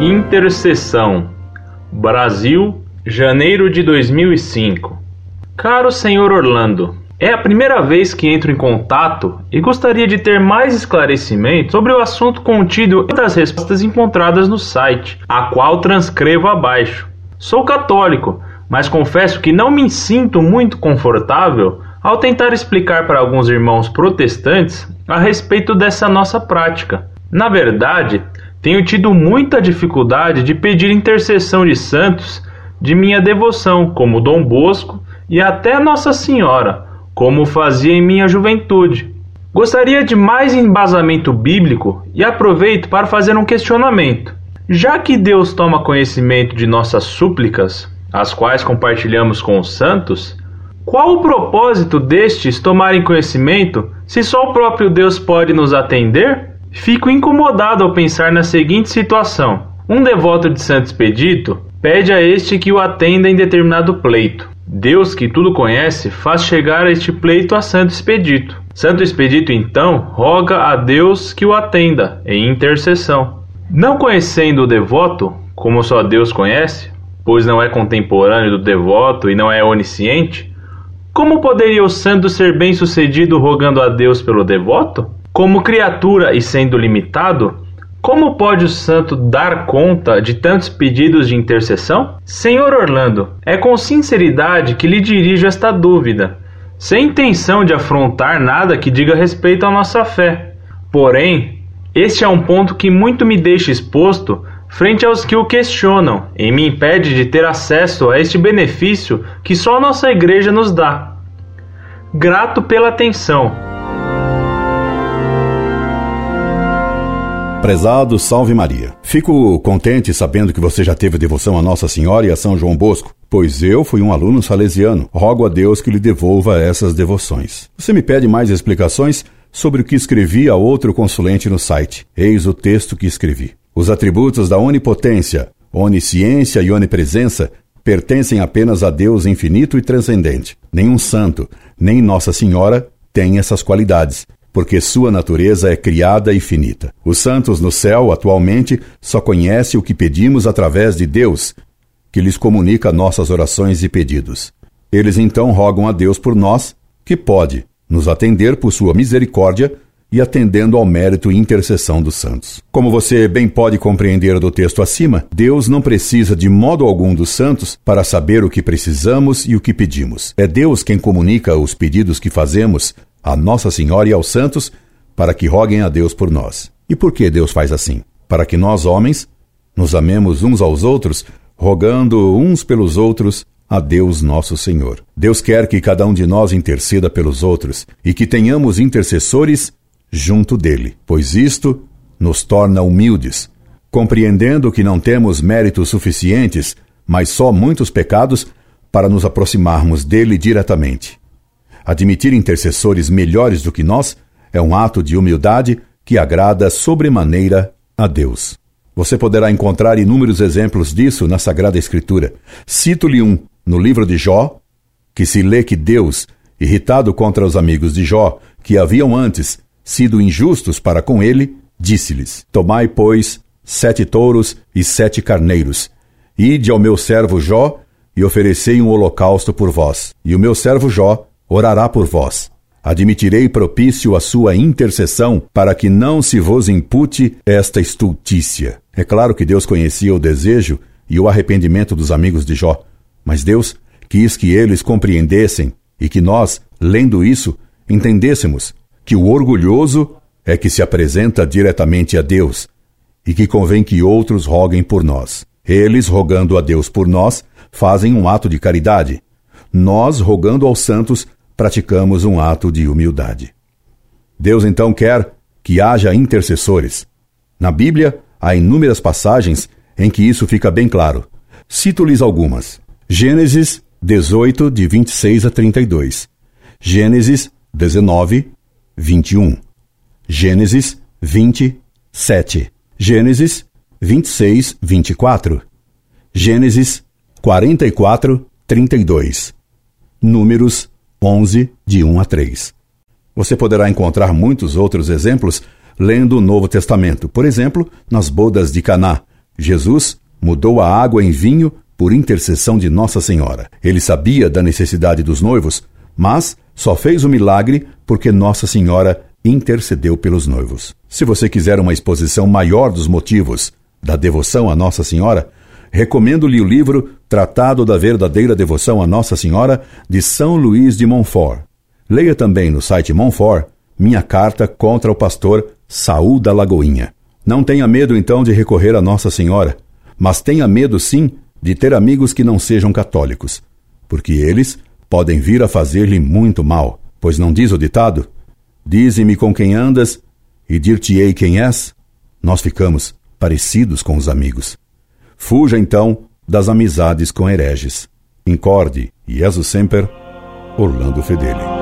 Intercessão Brasil, janeiro de 2005 Caro senhor Orlando, é a primeira vez que entro em contato e gostaria de ter mais esclarecimento sobre o assunto contido das respostas encontradas no site, a qual transcrevo abaixo. Sou católico, mas confesso que não me sinto muito confortável ao tentar explicar para alguns irmãos protestantes a respeito dessa nossa prática. Na verdade, tenho tido muita dificuldade de pedir intercessão de santos de minha devoção, como Dom Bosco e até Nossa Senhora, como fazia em minha juventude. Gostaria de mais embasamento bíblico e aproveito para fazer um questionamento. Já que Deus toma conhecimento de nossas súplicas, as quais compartilhamos com os santos, qual o propósito destes tomarem conhecimento se só o próprio Deus pode nos atender? Fico incomodado ao pensar na seguinte situação: um devoto de Santo Expedito pede a este que o atenda em determinado pleito. Deus, que tudo conhece, faz chegar este pleito a Santo Expedito. Santo Expedito, então, roga a Deus que o atenda em intercessão. Não conhecendo o devoto, como só Deus conhece, pois não é contemporâneo do devoto e não é onisciente, como poderia o santo ser bem-sucedido rogando a Deus pelo devoto? Como criatura e sendo limitado, como pode o santo dar conta de tantos pedidos de intercessão? Senhor Orlando, é com sinceridade que lhe dirijo esta dúvida, sem intenção de afrontar nada que diga respeito à nossa fé. Porém, este é um ponto que muito me deixa exposto frente aos que o questionam e me impede de ter acesso a este benefício que só a nossa igreja nos dá. Grato pela atenção. Prezado Salve Maria. Fico contente sabendo que você já teve devoção a Nossa Senhora e a São João Bosco, pois eu fui um aluno salesiano. Rogo a Deus que lhe devolva essas devoções. Você me pede mais explicações sobre o que escrevi a outro consulente no site. Eis o texto que escrevi. Os atributos da onipotência, onisciência e onipresença pertencem apenas a Deus infinito e transcendente. Nenhum santo, nem Nossa Senhora tem essas qualidades, porque sua natureza é criada e finita. Os santos no céu, atualmente, só conhecem o que pedimos através de Deus, que lhes comunica nossas orações e pedidos. Eles então rogam a Deus por nós, que pode nos atender por sua misericórdia e atendendo ao mérito e intercessão dos santos. Como você bem pode compreender do texto acima, Deus não precisa de modo algum dos santos para saber o que precisamos e o que pedimos. É Deus quem comunica os pedidos que fazemos a Nossa Senhora e aos santos para que roguem a Deus por nós. E por que Deus faz assim? Para que nós, homens, nos amemos uns aos outros, rogando uns pelos outros a Deus nosso Senhor. Deus quer que cada um de nós interceda pelos outros e que tenhamos intercessores junto dele, pois isto nos torna humildes, compreendendo que não temos méritos suficientes, mas só muitos pecados para nos aproximarmos dele diretamente. Admitir intercessores melhores do que nós é um ato de humildade que agrada sobremaneira a Deus. Você poderá encontrar inúmeros exemplos disso na Sagrada Escritura. Cito-lhe um no livro de Jó, que se lê que Deus, irritado contra os amigos de Jó, que haviam antes sido injustos para com ele, disse-lhes: Tomai, pois, sete touros e sete carneiros, ide ao meu servo Jó e oferecei um holocausto por vós, e o meu servo Jó orará por vós. Admitirei propício a sua intercessão, para que não se vos impute esta estultícia. É claro que Deus conhecia o desejo e o arrependimento dos amigos de Jó, mas Deus quis que eles compreendessem e que nós, lendo isso, entendêssemos que o orgulhoso é que se apresenta diretamente a Deus e que convém que outros roguem por nós. Eles, rogando a Deus por nós, fazem um ato de caridade. Nós, rogando aos santos, praticamos um ato de humildade. Deus então quer que haja intercessores. Na Bíblia, há inúmeras passagens em que isso fica bem claro. Cito-lhes algumas. Gênesis 18, de 26 a 32. Gênesis 19, 21. Gênesis 27. Gênesis 26, 24. Gênesis 44, 32. Números 11, de 1 a 3. Você poderá encontrar muitos outros exemplos lendo o Novo Testamento, por exemplo, nas bodas de Caná, Jesus mudou a água em vinho por intercessão de Nossa Senhora. Ele sabia da necessidade dos noivos, mas só fez o milagre porque Nossa Senhora intercedeu pelos noivos. Se você quiser uma exposição maior dos motivos da devoção a Nossa Senhora, recomendo-lhe o livro Tratado da Verdadeira Devoção a Nossa Senhora, de São Luís de Montfort. Leia também no site Montfort minha carta contra o pastor Saúl da Lagoinha. Não tenha medo então de recorrer a Nossa Senhora, mas tenha medo sim de ter amigos que não sejam católicos, porque eles podem vir a fazer-lhe muito mal, pois não diz o ditado: Dize-me com quem andas e dir-te-ei quem és? Nós ficamos parecidos com os amigos. Fuja então das amizades com hereges. Incorde, Jesus Semper, Orlando Fedeli.